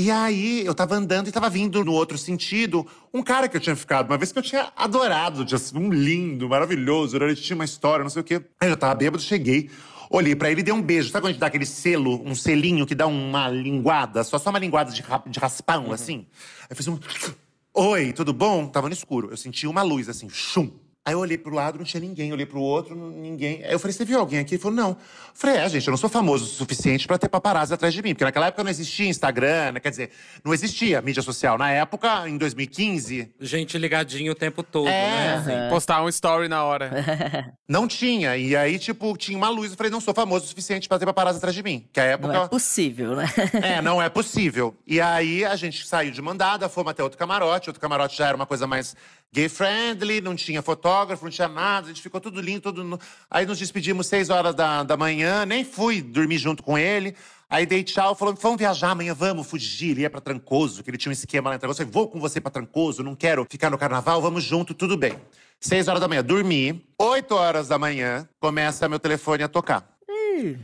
S6: E aí, eu tava andando e tava vindo no outro sentido um cara que eu tinha ficado, uma vez que eu tinha adorado, tinha sido um lindo, maravilhoso, ele tinha uma história, não sei o quê. Aí eu tava bêbado, cheguei, olhei pra ele e dei um beijo. Sabe quando a gente dá aquele selo, um selinho que dá uma linguada, só, só uma linguada de, de raspão, assim? Aí eu fiz um. Oi, tudo bom? Tava no escuro. Eu senti uma luz, assim, chum. Aí eu olhei pro lado, não tinha ninguém. Eu olhei pro outro, ninguém. Aí eu falei, você viu alguém aqui? Ele falou, não. Eu falei, é, gente, eu não sou famoso o suficiente pra ter paparazzi atrás de mim. Porque naquela época não existia Instagram, né? quer dizer, não existia mídia social. Na época, em 2015,
S3: Gente ligadinho o tempo todo,
S6: É.
S3: né? assim.
S4: Postar um story na hora.
S6: não tinha. E aí, tipo, tinha uma luz. Eu falei, não sou famoso o suficiente pra ter paparazzi atrás de mim. Que a época.
S5: Não é possível, né?
S6: É, não é possível. E aí a gente saiu de mandada, fomos até outro camarote. Outro camarote já era uma coisa mais gay friendly, não tinha fotógrafo, não tinha nada. A gente ficou tudo lindo, tudo. Aí nos despedimos seis horas da, da manhã, nem fui dormir junto com ele. Aí dei tchau, falou: vamos viajar amanhã, vamos fugir. Ele ia pra Trancoso, que ele tinha um esquema lá em Trancoso. Eu falei, vou com você pra Trancoso, não quero ficar no carnaval, vamos junto, tudo bem. Seis horas da manhã, dormi. Oito horas da manhã, começa meu telefone a tocar.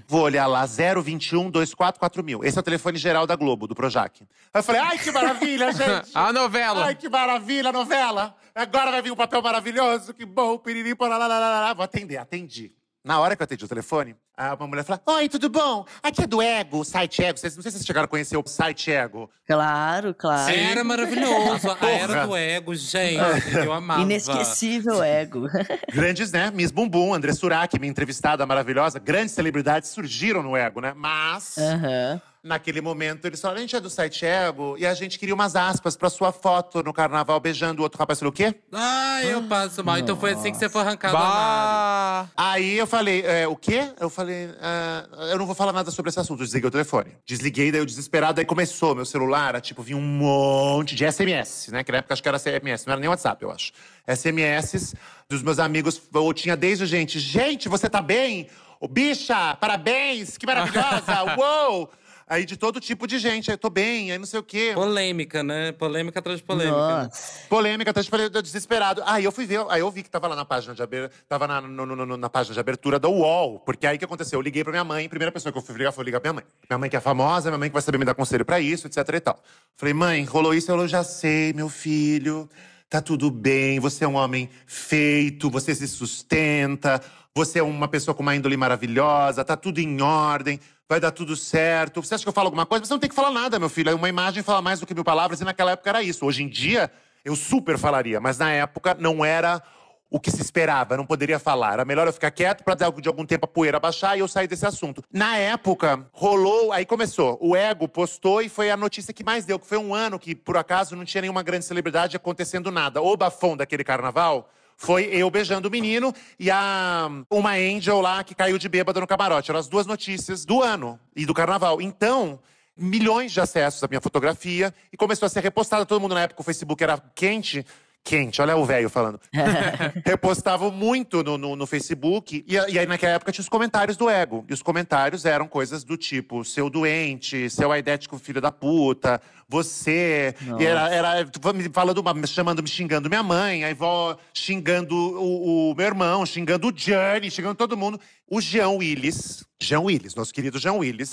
S6: Vou olhar lá, 021 2440 mil. Esse é o telefone geral da Globo, do Projac. Aí eu falei, ai, que maravilha, gente!
S4: A novela.
S6: Ai, que maravilha, novela! Agora vai vir um papel maravilhoso, que bom, piriri, poralalalala. Vou atender, atendi. Na hora que eu atendi o telefone, a uma mulher falou: Oi, tudo bom? Aqui é do Ego, o site Ego. Vocês, não sei se vocês chegaram a conhecer o site Ego.
S5: Claro, claro.
S3: Era maravilhoso. A era do ego, gente. Eu amava.
S5: Inesquecível ego.
S6: Grandes, né? Miss Bumbum, André Surak, minha entrevistada maravilhosa. Grandes celebridades surgiram no Ego, né? Mas.
S5: Aham.
S6: Naquele momento, eles falaram: a gente é do site Ego e a gente queria umas aspas pra sua foto no carnaval beijando o outro rapaz. Eu falei, o quê?
S3: Ai, eu passo mal. Então foi assim que você foi arrancado do.
S6: Aí eu falei, é, o quê? Eu falei, ah, eu não vou falar nada sobre esse assunto. Eu desliguei o telefone. Desliguei, daí eu desesperado, aí começou meu celular, a, tipo, vinha um monte de SMS, né? Que na época acho que era SMS, não era nem WhatsApp, eu acho. SMS dos meus amigos, ou tinha desde gente, gente, você tá bem? Ô, bicha, parabéns, que maravilhosa, uou! Aí de todo tipo de gente, aí tô bem, aí não sei o quê.
S3: Polêmica, né? Polêmica atrás de polêmica.
S5: Nossa.
S6: Polêmica, até falei, eu desesperado. Aí eu fui ver, aí eu vi que tava lá na página de abertura, tava na, no- no- no- na página de abertura da UOL. Porque aí o que aconteceu? Eu liguei pra minha mãe, primeira pessoa que eu fui ligar foi ligar pra minha mãe. Minha mãe que é famosa, minha mãe que vai saber me dar conselho pra isso, etc e tal. Falei, mãe, rolou isso, eu já sei, meu filho. Tá tudo bem, você é um homem feito, você se sustenta, você é uma pessoa com uma índole maravilhosa, tá tudo em ordem, vai dar tudo certo. Você acha que eu falo alguma coisa? Você não tem que falar nada, meu filho. Uma imagem fala mais do que mil palavras, e naquela época era isso. Hoje em dia, eu super falaria, mas na época não era o que se esperava, não poderia falar. Era melhor eu ficar quieto pra dar de algum tempo a poeira baixar e eu sair desse assunto. Na época, rolou, aí começou. O Ego postou e foi a notícia que mais deu, que foi um ano que, por acaso, não tinha nenhuma grande celebridade acontecendo nada. O bafão daquele carnaval foi eu beijando o menino e a uma angel lá que caiu de bêbada no camarote. Eram as duas notícias do ano e do carnaval. Então, milhões de acessos à minha fotografia e começou a ser repostada. Todo mundo na época o Facebook era quente. Quente, olha o velho falando. Repostavam muito no, no, no Facebook. E, a- e aí, naquela época, tinha os comentários do ego. E os comentários eram coisas do tipo: seu doente, seu aidético filho da puta, você. E era, era me falando, chamando, me xingando minha mãe, aí vó xingando o, o meu irmão, xingando o Gianni, xingando todo mundo. O Jean Willis, Jean Willis, nosso querido Jean Willis,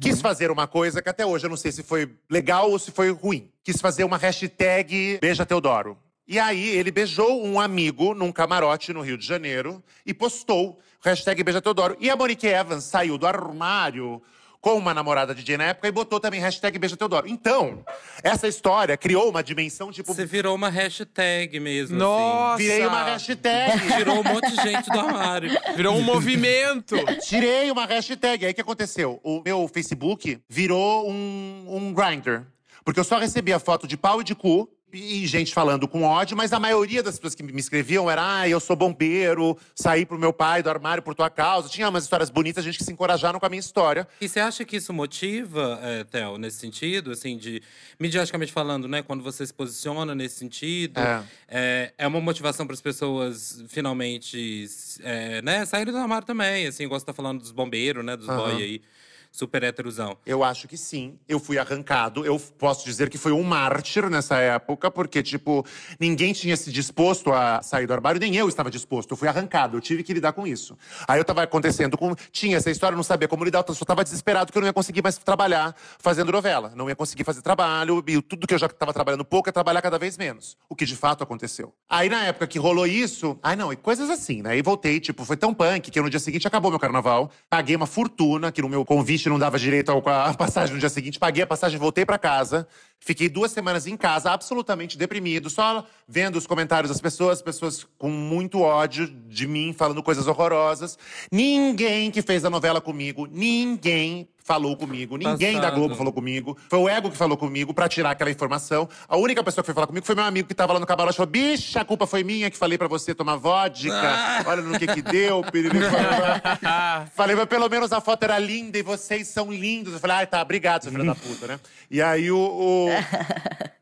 S6: quis fazer uma coisa que até hoje eu não sei se foi legal ou se foi ruim. Quis fazer uma hashtag Beija Teodoro. E aí ele beijou um amigo num camarote no Rio de Janeiro e postou hashtag Beija Teodoro. E a Monique Evans saiu do armário com uma namorada de DJ na época e botou também hashtag Beija Teodoro. Então, essa história criou uma dimensão tipo.
S3: Você virou uma hashtag mesmo.
S4: Nossa.
S6: Virei uma hashtag.
S3: Assim. Tirou um monte de gente do armário.
S4: Virou um movimento.
S6: Tirei uma hashtag. Aí o que aconteceu? O meu Facebook virou um, um grinder. Porque eu só recebia foto de pau e de cu. E gente falando com ódio, mas a maioria das pessoas que me escreviam era: ah, eu sou bombeiro, saí pro meu pai do armário por tua causa. Tinha umas histórias bonitas, gente que se encorajaram com a minha história.
S3: E você acha que isso motiva, é, Theo, nesse sentido, assim, de midiaticamente falando, né? Quando você se posiciona nesse sentido,
S6: É.
S3: é, é uma motivação para as pessoas finalmente, é, né, saírem do armário também, assim, igual você tá falando dos bombeiros, né? Dos boy aí, super heterosão.
S6: Eu acho que sim. Eu fui arrancado. Eu posso dizer que foi um mártir nessa época, porque, tipo, ninguém tinha se disposto a sair do armário, nem eu estava disposto. Eu fui arrancado, eu tive que lidar com isso. Aí eu tava acontecendo com. Tinha essa história, não sabia como lidar, eu só tava desesperado que eu não ia conseguir mais trabalhar fazendo novela. Não ia conseguir fazer trabalho, e tudo que eu já tava trabalhando pouco é trabalhar cada vez menos. O que de fato aconteceu. Aí na época que rolou isso, ai não, e coisas assim, né? Aí voltei, tipo, foi tão punk que no dia seguinte acabou meu carnaval. Paguei uma fortuna, que no meu convite não dava direito a passagem no dia seguinte. Paguei a passagem, voltei pra casa. Fiquei duas semanas em casa, absolutamente deprimido, só vendo os comentários das pessoas, pessoas com muito ódio de mim, falando coisas horrorosas. Ninguém que fez a novela comigo, ninguém falou comigo, ninguém da
S3: Passado.
S6: Globo falou comigo. Foi o ego que falou comigo pra tirar aquela informação. A única pessoa que foi falar comigo foi meu amigo que tava lá no camarote e falou: bicha, a culpa foi minha que falei pra você tomar vodka. Olha no que que deu, piriri, Falei, mas pelo menos a foto era linda e vocês são lindos. Eu falei, ai, tá, obrigado, seu filho da puta, né? E aí o. o-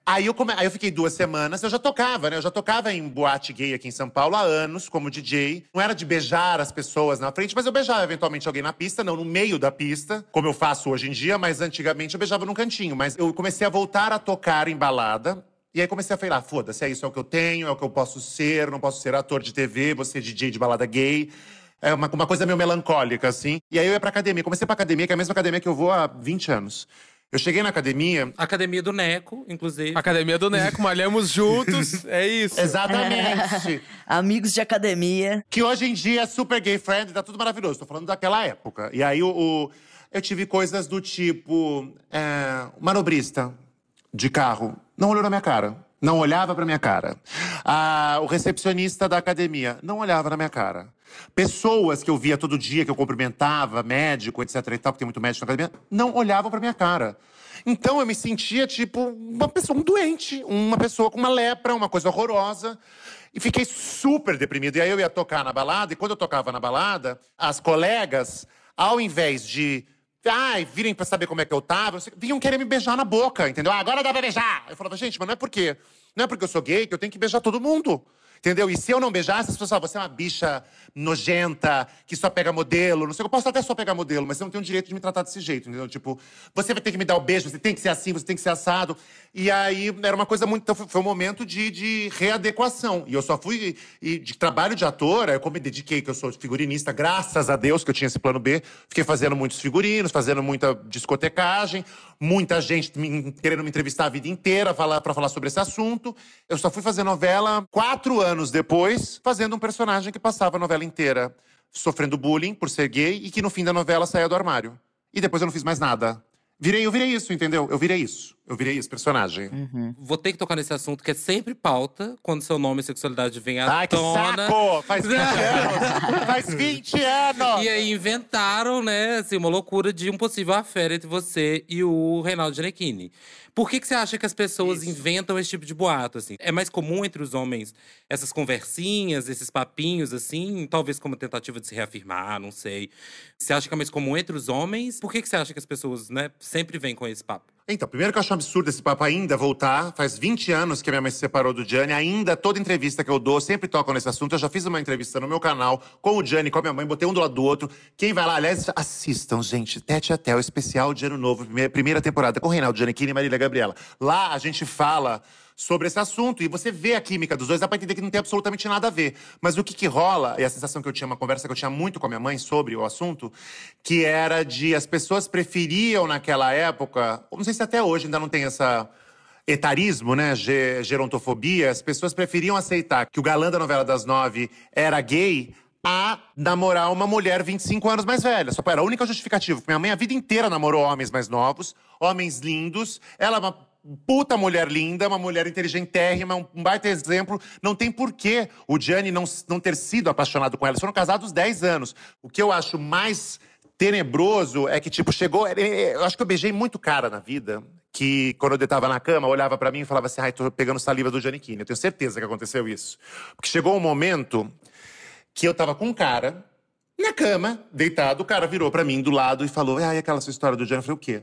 S6: Aí eu, come... aí eu fiquei duas semanas, eu já tocava, né? Eu já tocava em boate gay aqui em São Paulo há anos, como DJ. Não era de beijar as pessoas na frente, mas eu beijava eventualmente alguém na pista, não no meio da pista, como eu faço hoje em dia, mas antigamente eu beijava num cantinho. Mas eu comecei a voltar a tocar em balada. E aí comecei a falar, foda-se, é isso, é o que eu tenho, é o que eu posso ser, não posso ser ator de TV, ser DJ de balada gay. É uma, uma coisa meio melancólica, assim. E aí eu ia pra academia. Comecei pra academia, que é a mesma academia que eu vou há 20 anos. Eu cheguei na academia,
S3: Academia do Neco, inclusive.
S4: Academia do Neco, malhamos juntos. É isso.
S6: exatamente.
S5: Amigos de academia.
S6: que hoje em dia é super gay friendly, tá tudo maravilhoso. Tô falando daquela época. E aí o, o- eu tive coisas do tipo. É, manobrista de carro não olhou na minha cara. Não olhava pra minha cara. Ah, o recepcionista da academia não olhava na minha cara. Pessoas que eu via todo dia, que eu cumprimentava, médico, etc e tal, porque tem muito médico na academia, não olhavam pra minha cara. Então eu me sentia tipo uma pessoa, um doente, uma pessoa com uma lepra, uma coisa horrorosa. E fiquei super deprimido. E aí eu ia tocar na balada, e quando eu tocava na balada, as colegas, ao invés de. Ai, virem pra saber como é que eu tava, vinham querer me beijar na boca, entendeu? Ah, agora dá pra beijar. Eu falava, gente, mas não é porque. Não é porque eu sou gay que eu tenho que beijar todo mundo. Entendeu? E se eu não beijasse, as pessoas você é uma bicha nojenta, que só pega modelo. Não sei, eu posso até só pegar modelo, mas você não tem o direito de me tratar desse jeito, entendeu? Tipo, você vai ter que me dar o beijo, você tem que ser assim, você tem que ser assado. E aí era uma coisa muito. Então foi, um momento de, de readequação. E eu só fui. E de trabalho de ator, eu me dediquei, que eu sou figurinista, graças a Deus que eu tinha esse plano B. Fiquei fazendo muitos figurinos, fazendo muita discotecagem, muita gente me- querendo me entrevistar a vida inteira pra falar sobre esse assunto. Eu só fui fazer novela quatro anos depois, fazendo um personagem que passava a novela inteira sofrendo bullying por ser gay e que no fim da novela saía do armário. E depois eu não fiz mais nada. Virei, eu virei isso, entendeu? Eu virei isso. Eu virei esse personagem.
S3: Vou ter que tocar nesse assunto que é sempre pauta quando seu nome e sexualidade vem à
S6: Ai, que
S3: tona.
S6: saco! Faz 20 anos! Faz 20 anos!
S3: E aí inventaram, né, assim, uma loucura de um possível affair entre você e o Reinaldo Gianecchini. Por que, que você acha que as pessoas inventam esse tipo de boato, assim? É mais comum entre os homens essas conversinhas, esses papinhos, assim? Talvez como tentativa de se reafirmar, não sei. Você acha que é mais comum entre os homens? Por que, que você acha que as pessoas, né, sempre vêm com esse papo?
S6: Então, primeiro que eu acho um absurdo esse papo ainda voltar. Faz 20 anos que a minha mãe se separou do Gianni. Ainda, toda entrevista que eu dou, sempre tocam nesse assunto. Eu já fiz uma entrevista no meu canal com o Gianni, com a minha mãe. Botei um do lado do outro. Quem vai lá, aliás, assistam, gente. Tete até o especial de Ano Novo. Primeira, temporada com Reinaldo Giannichini e Marília Gabriela. Lá a gente fala sobre esse assunto. E você vê a química dos dois, dá pra entender que não tem absolutamente nada a ver. Mas o que que rola, e a sensação que eu tinha, uma conversa que eu tinha muito com a minha mãe sobre o assunto, que era de as pessoas preferiam naquela época, não sei se até hoje ainda não tem essa etarismo, né, ge- gerontofobia, as pessoas preferiam aceitar que o galã da novela das nove era gay a namorar uma mulher 25 anos mais velha. Só era a única justificativa. Minha mãe a vida inteira namorou homens mais novos, homens lindos. Ela é uma puta mulher linda, uma mulher inteligentérrima, um baita exemplo. Não tem porquê o Gianni não, não ter sido apaixonado com ela. Eles foram casados 10 anos. O que eu acho mais tenebroso é que, tipo, chegou. é, é, Eu acho que eu beijei muito cara na vida. Que quando eu tava na cama, olhava pra mim e falava assim: ai, tô pegando saliva do Giannichini. Eu tenho certeza que aconteceu isso. Porque chegou um momento que eu tava com um cara na cama, deitado. O cara virou pra mim do lado e falou: ai, aquela sua história do Gianni. Eu falei: o quê?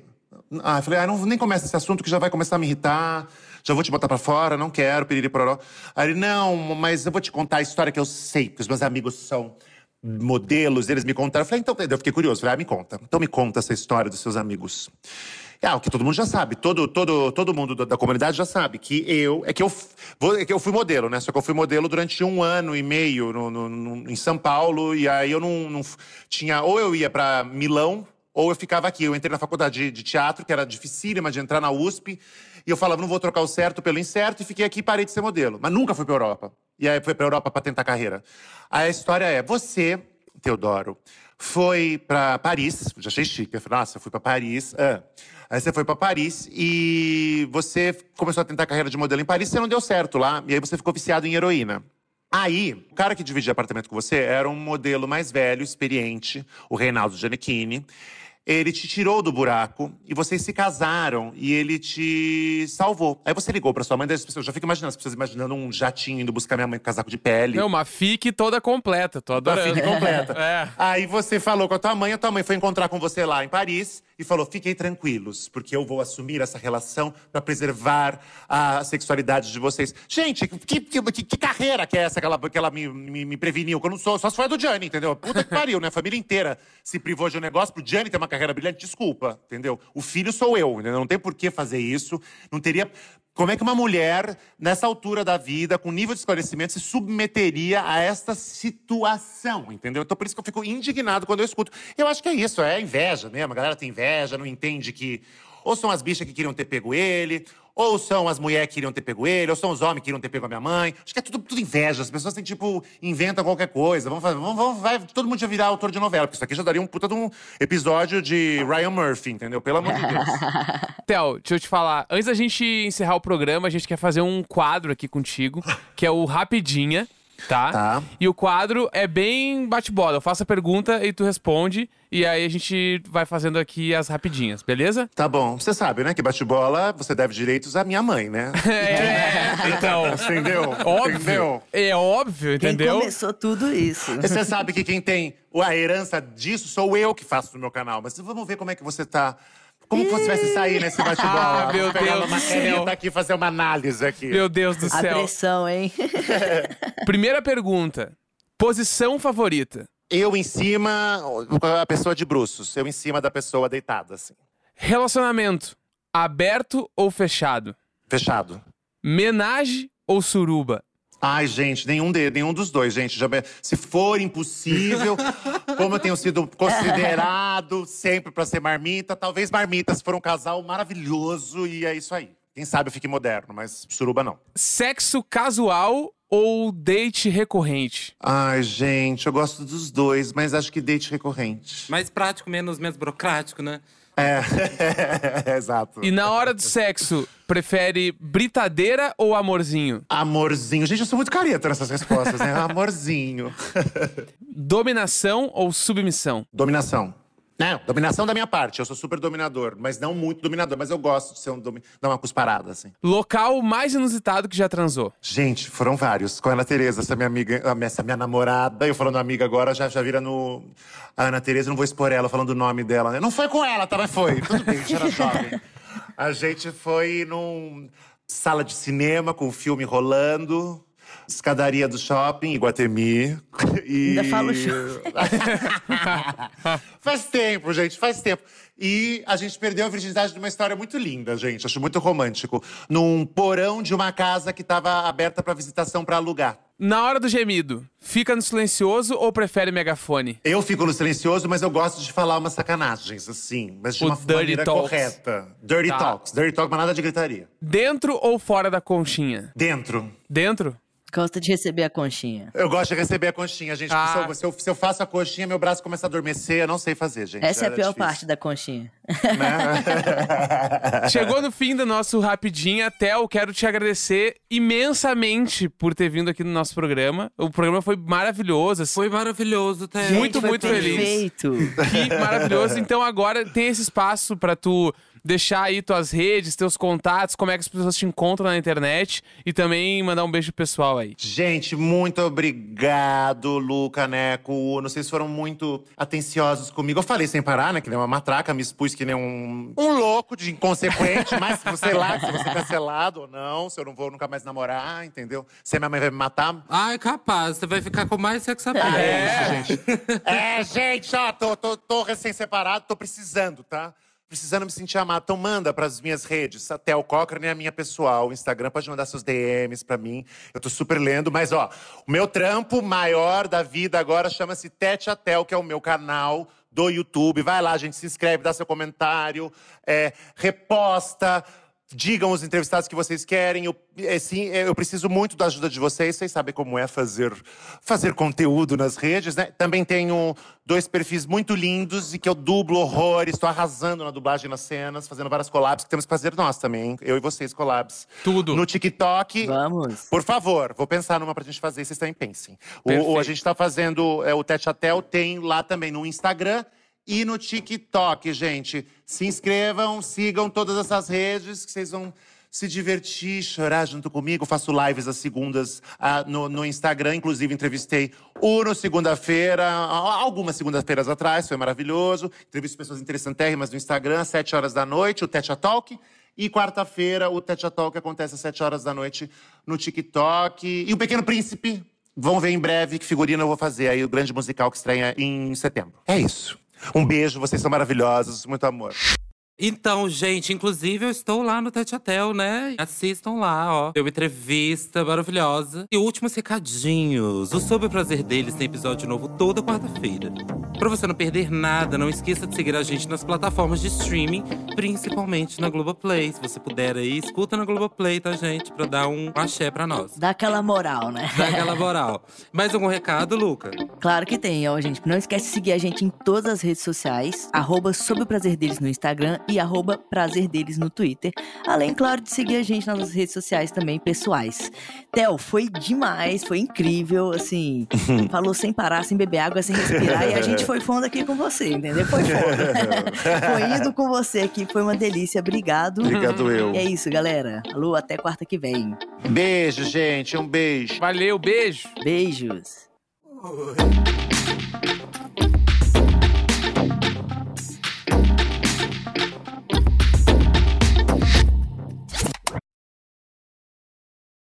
S6: Ah, eu falei: ah, não, nem começa esse assunto que já vai começar a me irritar. Já vou te botar pra fora, não quero, piriri pororó. Aí ele: não, mas eu vou te contar a história que eu sei, que os meus amigos são modelos, eles me contaram. Eu falei, então, eu fiquei curioso. Falei, ah, me conta. Então me conta essa história dos seus amigos. Ah, o que todo mundo já sabe. Todo, todo, todo mundo da, da comunidade já sabe que eu. É que eu, vou- é que eu fui modelo, né? Só que eu fui modelo durante um ano e meio no, no- no- em São Paulo. E aí eu não, não tinha. Ou eu ia pra Milão, ou eu ficava aqui. Eu entrei na faculdade de, teatro, que era dificílima de entrar na USP. E eu falava, não vou trocar o certo pelo incerto. E fiquei aqui e parei de ser modelo. Mas nunca fui pra Europa. E aí fui pra Europa pra tentar carreira. Aí a história é: você Teodoro, foi pra Paris. Já achei chique. Eu falei, nossa, eu fui pra Paris. Ah. Aí você foi pra Paris e você começou a tentar carreira de modelo em Paris, você não deu certo lá. E aí você ficou viciado em heroína. Aí, o cara que dividia apartamento com você era um modelo mais velho, experiente, o Reinaldo Giannichini. Ele te tirou do buraco e vocês se casaram e ele te salvou. Aí você ligou pra sua mãe, das pessoas, eu já fico imaginando as pessoas imaginando um jatinho indo buscar minha mãe com casaco de pele.
S4: Não, uma fique toda completa, tô
S6: Uma
S4: adorando.
S6: filha completa.
S4: É.
S6: Aí você falou com a tua mãe, a tua mãe foi encontrar com você lá em Paris e falou: fiquem tranquilos, porque eu vou assumir essa relação pra preservar a sexualidade de vocês. Gente, que, que, que- que carreira que é essa que ela, que ela me, me, me preveniu? Que eu não sou, só se foi a do Gianni, entendeu? Puta que pariu, né? A família inteira se privou de um negócio pro Gianni ter uma carreira brilhante. Desculpa, entendeu? O filho sou eu, entendeu? Não tem por que fazer isso. Não teria. Como é que uma mulher, nessa altura da vida, com nível de esclarecimento, se submeteria a esta situação, entendeu? Então, por isso que eu fico indignado quando eu escuto. Eu acho que é isso, é inveja mesmo. A galera tem inveja, não entende que ou são as bichas que queriam ter pego ele, ou são as mulheres que queriam ter pego ele, ou são os homens que queriam ter pego a minha mãe. Acho que é tudo, tudo inveja. As pessoas têm, tipo, inventam qualquer coisa. Vamos fazer, vamos, vamos, vai, todo mundo já virar autor de novela, porque isso aqui já daria um puta de um episódio de Ryan Murphy, entendeu? Pelo amor de Deus.
S4: Theo, deixa eu te falar. Antes da gente encerrar o programa, a gente quer fazer um quadro aqui contigo, que é o Rapidinha, tá?
S6: Tá.
S4: E o quadro é bem bate-bola. Eu faço a pergunta e tu responde. E aí a gente vai fazendo aqui as rapidinhas, beleza?
S6: Tá bom. Você sabe, né, que bate-bola você deve direitos à minha mãe, né?
S4: É, então.
S6: Entendeu?
S4: Óbvio.
S6: Entendeu?
S4: É óbvio,
S5: Quem
S4: entendeu?
S5: começou tudo isso?
S6: Você sabe que quem tem a herança disso sou eu que faço no meu canal. Mas vamos ver como é que você tá. Como que você vai se sair nesse bate-bola?
S4: Ah, meu Deus
S6: uma
S4: do céu.
S6: caneta aqui e fazer uma análise aqui.
S4: Meu Deus do
S5: A
S4: céu.
S5: pressão, hein?
S4: Primeira pergunta. Posição favorita.
S6: Eu em cima, a pessoa de bruços. Eu em cima da pessoa deitada, assim.
S4: Relacionamento. Aberto ou fechado?
S6: Fechado.
S4: Menage ou suruba?
S6: Ai, gente, nenhum, de, nenhum dos dois, gente. Já, se for impossível, como eu tenho sido considerado sempre pra ser marmita, talvez marmita, se for um casal maravilhoso, e é isso aí. Quem sabe eu fique moderno, mas suruba não.
S4: Sexo casual ou date recorrente?
S6: Ai, gente, eu gosto dos dois, mas acho que date recorrente.
S3: Mais prático, menos, menos burocrático, né?
S6: É, exato.
S4: E na hora do sexo, prefere britadeira ou amorzinho?
S6: Amorzinho. Gente, eu sou muito careta nessas respostas, né? Amorzinho.
S4: Dominação ou submissão?
S6: Dominação. Não, dominação da minha parte. Eu sou super dominador, mas não muito dominador. Mas eu gosto de ser um domi... dar uma cusparada, assim.
S4: Local mais inusitado que já transou?
S6: Gente, foram vários. Com a Ana Tereza, essa minha amiga, essa minha namorada. Eu falando amiga agora, já, já vira no. A Ana Tereza, não vou expor ela falando o nome dela, né? Não foi com ela, tá? Mas foi. Tudo bem, a gente era jovem. A gente foi num sala de cinema com o filme rolando. Escadaria do shopping, Iguatemi. E...
S5: Ainda fala o shopping.
S6: faz tempo, gente, faz tempo. E a gente perdeu a virgindade de uma história muito linda, gente. Acho muito romântico. Num porão de uma casa que estava aberta para visitação para alugar.
S4: Na hora do gemido, fica no silencioso ou prefere megafone?
S6: Eu fico no silencioso, mas eu gosto de falar umas sacanagens, assim. Mas de
S4: O
S6: uma
S4: dirty
S6: maneira
S4: talks.
S6: correta. Dirty
S4: Tá.
S6: talks. Dirty talk, mas nada de gritaria.
S4: Dentro ou fora da conchinha?
S6: Dentro.
S4: Dentro?
S5: Gosta de receber a conchinha.
S6: Eu gosto de receber a conchinha, gente.
S4: Ah.
S6: Se, eu, se, eu, se eu faço a conchinha, meu braço começa a adormecer. Eu não sei fazer, gente.
S5: Essa é a
S6: Era
S5: pior
S6: difícil,
S5: parte da conchinha.
S6: né?
S4: Chegou no fim do nosso Rapidinho. Theo, quero te agradecer imensamente por ter vindo aqui no nosso programa. O programa foi maravilhoso. assim.
S3: Foi maravilhoso, Té.
S4: Muito, muito feliz.
S5: perfeito.
S4: Que maravilhoso. Então agora tem esse espaço pra tu deixar aí tuas redes, teus contatos, como é que as pessoas te encontram na internet e também mandar um beijo pessoal aí.
S6: Gente, muito obrigado, Luca, Neco. Uno. Vocês foram muito atenciosos comigo. Eu falei sem parar, né? Que nem uma matraca, me expus que nem um, um louco de inconsequente, mas sei lá se eu vou ser cancelado ou não, se eu não vou nunca mais namorar, entendeu? Se a minha mãe vai me matar.
S3: Ai, capaz, você vai ficar com mais sexo.
S6: É, isso, gente. É, gente, ó, tô, tô, tô recém-separado, tô precisando, tá? Precisando me sentir amado. Então manda pras minhas redes, até o Cochrane é a minha pessoal. O Instagram pode mandar seus DMs pra mim. Eu tô super lendo, mas ó, o meu trampo maior da vida agora chama-se Tete a Tel, que é o meu canal do YouTube. Vai lá, gente, se inscreve, dá seu comentário, é, reposta. Digam os entrevistados que vocês querem. Eu, é, sim, é, eu preciso muito da ajuda de vocês. Vocês sabem como é fazer, fazer conteúdo nas redes, né? Também tenho dois perfis muito lindos e que eu dublo horrores. Estou arrasando na dublagem nas cenas, fazendo várias collabs que temos que fazer nós também, hein? Eu e vocês, collabs.
S4: Tudo.
S6: No TikTok.
S5: Vamos.
S6: Por favor, vou pensar numa pra gente fazer, vocês também pensem. O, o- a gente tá fazendo é, o Tete a Tel, tem lá também no Instagram e no TikTok, gente. Se inscrevam, sigam todas essas redes, que vocês vão se divertir, chorar junto comigo. Faço lives às segundas ah, no, no Instagram, inclusive entrevistei o no segunda-feira, ah, algumas segundas-feiras atrás, foi maravilhoso. Entrevisto pessoas interessantérrimas no Instagram, às 7 horas da noite, o Tete Talk. E quarta-feira, o Tete Talk acontece às 7 horas da noite no TikTok. E o Pequeno Príncipe, vão ver em breve que figurino eu vou fazer aí, o grande musical que estreia em setembro. É isso. Um beijo, vocês são maravilhosos, muito amor.
S3: Então, gente, inclusive eu estou lá no Tete a Tel, né? Assistam lá, ó. Deu entrevista maravilhosa. E últimos recadinhos. O Sob o Prazer Deles tem episódio novo toda quarta-feira. Pra você não perder nada, não esqueça de seguir a gente nas plataformas de streaming, principalmente na Globoplay. Se você puder aí, escuta na Globoplay, tá, gente? Pra dar um axé pra nós.
S5: Dá aquela moral, né?
S3: Dá aquela moral. Mais algum recado, Luca?
S5: Claro que tem, ó, gente. Não esquece de seguir a gente em todas as redes sociais, arroba Sob o Prazer Deles no Instagram e arroba Prazer Deles no Twitter. Além, claro, de seguir a gente nas redes sociais também pessoais. Theo, foi demais, foi incrível, assim, falou sem parar, sem beber água, sem respirar, e a gente foi fundo aqui com você, entendeu? Foi foda. foi indo com você aqui, foi uma delícia, obrigado.
S6: Obrigado eu.
S5: E é isso, galera. Alô, até quarta que vem.
S6: Beijo, gente, um beijo.
S4: Valeu, beijo.
S5: Beijos.